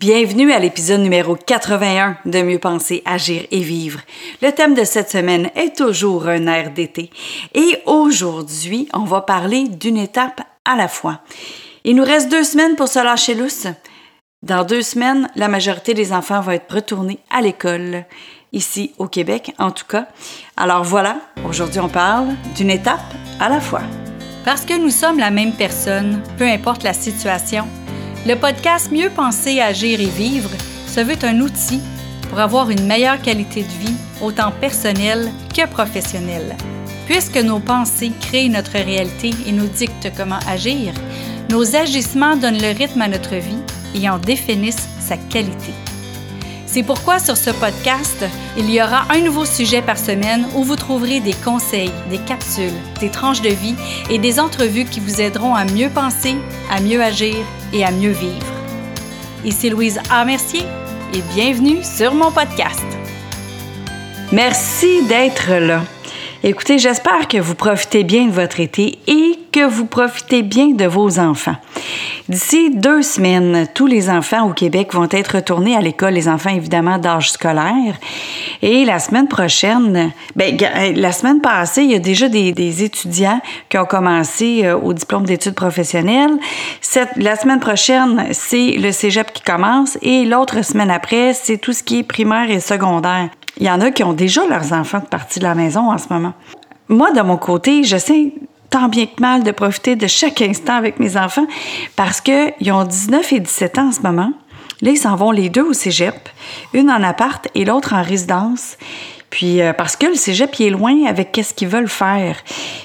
Bienvenue à l'épisode numéro 81 de Mieux penser, agir et vivre. Le thème de cette semaine est toujours un air d'été. Et aujourd'hui, on va parler d'une étape à la fois. Il nous reste deux semaines pour se lâcher lousse. Dans deux semaines, la majorité des enfants vont être retournés à l'école, ici au Québec en tout cas. Alors voilà, aujourd'hui on parle d'une étape à la fois. Parce que nous sommes la même personne, peu importe la situation, le podcast Mieux penser, agir et vivre se veut un outil pour avoir une meilleure qualité de vie, autant personnelle que professionnelle. Puisque nos pensées créent notre réalité et nous dictent comment agir, nos agissements donnent le rythme à notre vie et en définissent sa qualité. C'est pourquoi sur ce podcast, il y aura un nouveau sujet par semaine où vous trouverez des conseils, des capsules, des tranches de vie et des entrevues qui vous aideront à mieux penser, à mieux agir et à mieux vivre. Ici Louise A. Mercier et bienvenue sur mon podcast. Merci d'être là. Écoutez, j'espère que vous profitez bien de votre été et que vous profitez bien de vos enfants. D'ici deux semaines, tous les enfants au Québec vont être retournés à l'école, les enfants évidemment d'âge scolaire. Et la semaine prochaine, ben, la semaine passée, il y a déjà des, étudiants qui ont commencé euh, au diplôme d'études professionnelles. Cette, la semaine prochaine, c'est le cégep qui commence et l'autre semaine après, c'est tout ce qui est primaire et secondaire. Il y en a qui ont déjà leurs enfants de partie de la maison en ce moment. Moi, de mon côté, j'essaie tant bien que mal de profiter de chaque instant avec mes enfants parce qu'ils ont 19 et 17 ans en ce moment. Là, ils s'en vont les deux au cégep, une en appart et l'autre en résidence. Puis, euh, parce que le cégep, il est loin avec qu'est-ce qu'ils veulent faire.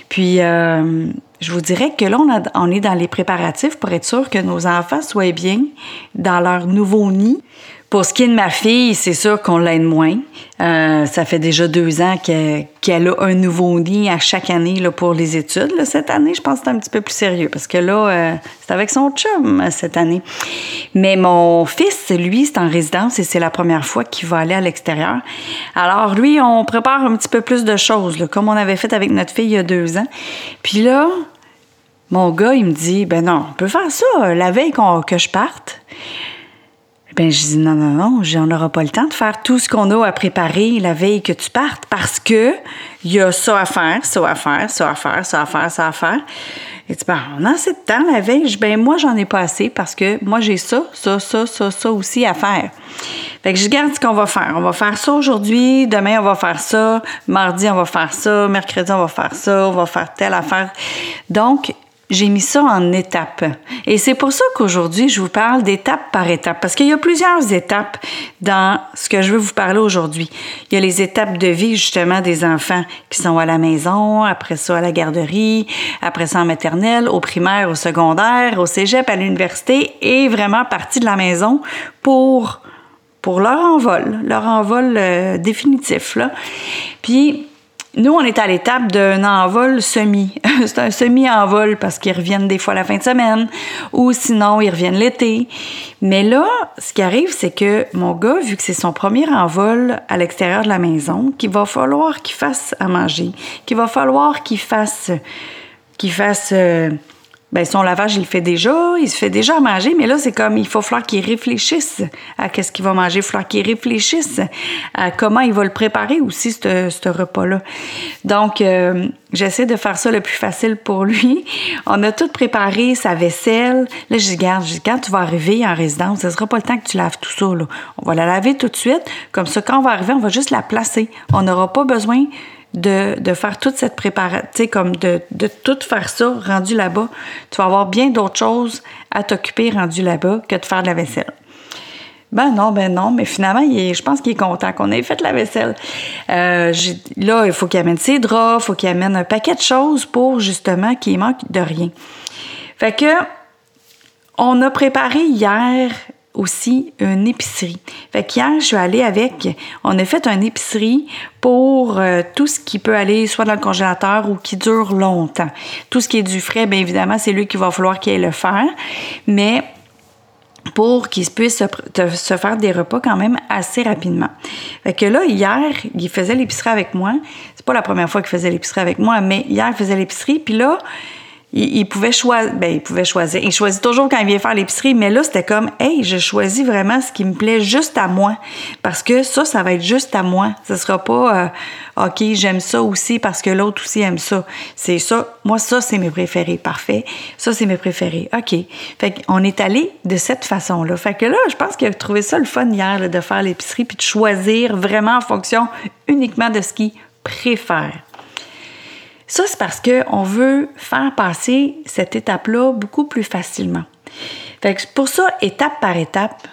Puis, euh, je vous dirais que là, on, est dans les préparatifs pour être sûr que nos enfants soient bien dans leur nouveau nid pour ce qui est de ma fille, c'est sûr qu'on l'aide moins. Euh, ça fait déjà deux ans qu'elle a un nouveau nid à chaque année là, pour les études. Cette année, je pense que c'est un petit peu plus sérieux parce que là, euh, c'est avec son chum euh, cette année. Mais mon fils, lui, c'est en résidence et c'est la première fois qu'il va aller à l'extérieur. Alors, lui, on prépare un petit peu plus de choses, comme on avait fait avec notre fille il y a deux ans. Puis là, mon gars, il me dit, ben non, on peut faire ça la veille que je parte. Ben, je dis non, non, non, on n'aura pas le temps de faire tout ce qu'on a à préparer la veille que tu partes parce que il y a ça à faire, ça à faire, ça à faire, ça à faire, ça à faire. Et tu ben, on a assez de temps la veille. Ben, moi, j'en ai pas assez parce que moi, j'ai ça, ça, ça, ça, ça aussi à faire. Fait que je garde ce qu'on va faire. On va faire ça aujourd'hui, demain, on va faire ça, mardi, on va faire ça, mercredi, on va faire ça, on va faire telle affaire. Donc, j'ai mis ça en étapes. Et c'est pour ça qu'aujourd'hui, je vous parle d'étape par étape, parce qu'il y a plusieurs étapes dans ce que je veux vous parler aujourd'hui. Il y a les étapes de vie, justement, des enfants qui sont à la maison, après ça à la garderie, après ça en maternelle, au primaire, au secondaire, au cégep, à l'université, et vraiment partie de la maison pour, pour leur envol, leur envol euh, définitif. Là. Puis, nous, on est à l'étape d'un envol semi. c'est un semi-envol parce qu'ils reviennent des fois la fin de semaine ou sinon ils reviennent l'été. Mais là, ce qui arrive, c'est que mon gars, vu que c'est son premier envol à l'extérieur de la maison, qu'il va falloir qu'il fasse à manger, qu'il va falloir qu'il fasse qu'il fasse euh, ben son lavage, il le fait déjà, il se fait déjà manger, mais là, c'est comme, il faut falloir qu'il réfléchisse à qu'est-ce qu'il va manger, il va falloir qu'il réfléchisse à comment il va le préparer aussi, ce repas-là. Donc, euh, j'essaie de faire ça le plus facile pour lui. On a tout préparé, sa vaisselle. Là, je dis, garde, je dis, quand tu vas arriver en résidence, ce sera pas le temps que tu laves tout ça, là. On va la laver tout de suite. Comme ça, quand on va arriver, on va juste la placer. On n'aura pas besoin de, faire toute cette préparation, comme de, de tout faire ça rendu là-bas. Tu vas avoir bien d'autres choses à t'occuper rendu là-bas que de faire de la vaisselle. Ben non, ben non, mais finalement, je pense qu'il est content qu'on ait fait la vaisselle. Euh, là, il faut qu'il amène ses draps, il faut qu'il amène un paquet de choses pour justement qu'il manque de rien. Fait que, on a préparé hier aussi une épicerie. Fait qu'hier, je suis allée avec, on a fait une épicerie pour euh, tout ce qui peut aller soit dans le congélateur ou qui dure longtemps. Tout ce qui est du frais, bien évidemment, c'est lui qui va falloir qu'il ait le faire, mais pour qu'il puisse se, faire des repas quand même assez rapidement. Fait que là, hier, il faisait l'épicerie avec moi. C'est pas la première fois qu'il faisait l'épicerie avec moi, mais hier, il faisait l'épicerie, puis là, il, pouvait choisir, ben, il pouvait choisir. Il choisit toujours quand il vient faire l'épicerie, mais là, c'était comme, hey, je choisis vraiment ce qui me plaît juste à moi. Parce que ça, ça va être juste à moi. Ce sera pas, euh, OK, j'aime ça aussi parce que l'autre aussi aime ça. C'est ça. Moi, ça, c'est mes préférés. Parfait. Ça, c'est mes préférés. OK. Fait qu'on est allé de cette façon-là. Fait que là, je pense qu'il a trouvé ça le fun hier, de faire l'épicerie puis de choisir vraiment en fonction uniquement de ce qu'il préfère. Ça, c'est parce qu'on veut faire passer cette étape-là beaucoup plus facilement. Fait pour ça, étape par étape,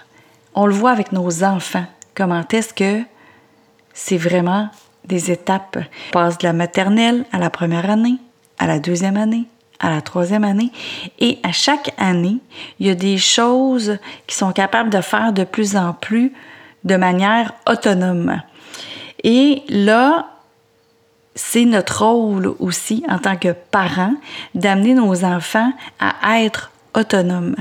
on le voit avec nos enfants. Comment est-ce que c'est vraiment des étapes. On passe de la maternelle à la première année, à la deuxième année, à la troisième année. Et à chaque année, il y a des choses qui sont capables de faire de plus en plus de manière autonome. Et là, c'est notre rôle aussi en tant que parents d'amener nos enfants à être autonomes.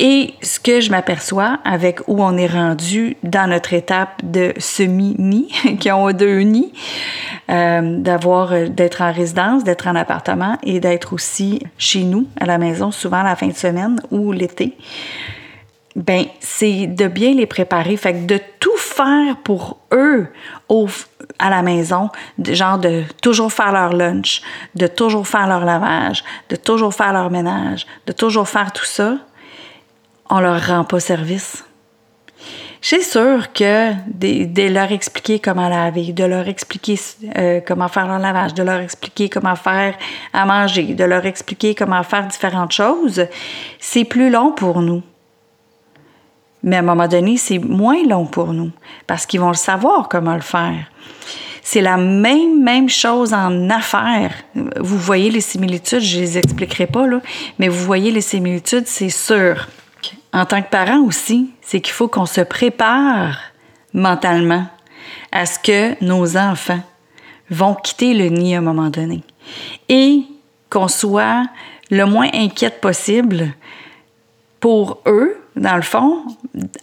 Et ce que je m'aperçois avec où on est rendu dans notre étape de semi-nid, qui ont deux nids, euh, d'avoir, euh, d'être en résidence, d'être en appartement et d'être aussi chez nous, à la maison, souvent la fin de semaine ou l'été, ben c'est de bien les préparer. Fait que de tout faire pour eux au, à la maison, genre de toujours faire leur lunch, de toujours faire leur lavage, de toujours faire leur ménage, de toujours faire tout ça, on leur rend pas service. C'est sûr que de, leur expliquer comment laver, de leur expliquer euh, comment faire leur lavage, de leur expliquer comment faire à manger, de leur expliquer comment faire différentes choses, c'est plus long pour nous. Mais à un moment donné, c'est moins long pour nous parce qu'ils vont le savoir comment le faire. C'est la même, même chose en affaires. Vous voyez les similitudes, je les expliquerai pas, là, mais vous voyez les similitudes, c'est sûr. En tant que parent aussi, c'est qu'il faut qu'on se prépare mentalement à ce que nos enfants vont quitter le nid à un moment donné et qu'on soit le moins inquiète possible pour eux, dans le fond,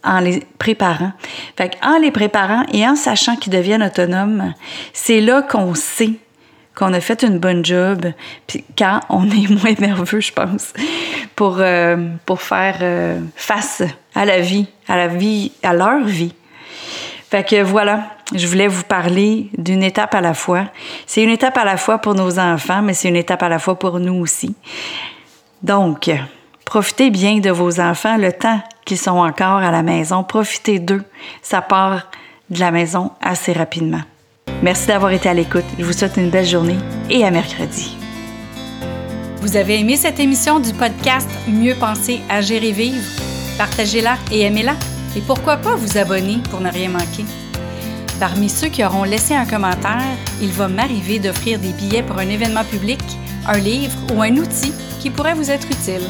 en les préparant. Fait en les préparant et en sachant qu'ils deviennent autonomes, c'est là qu'on sait qu'on a fait une bonne job, puis quand on est moins nerveux, je pense, pour, euh, pour faire euh, face à la vie, à la vie, à leur vie. Fait que voilà, je voulais vous parler d'une étape à la fois. C'est une étape à la fois pour nos enfants, mais c'est une étape à la fois pour nous aussi. Donc, Profitez bien de vos enfants le temps qu'ils sont encore à la maison. Profitez d'eux. Ça part de la maison assez rapidement. Merci d'avoir été à l'écoute. Je vous souhaite une belle journée et à mercredi. Vous avez aimé cette émission du podcast Mieux penser, agir et vivre? Partagez-la et aimez-la. Et pourquoi pas vous abonner pour ne rien manquer? Parmi ceux qui auront laissé un commentaire, il va m'arriver d'offrir des billets pour un événement public, un livre ou un outil qui pourrait vous être utile.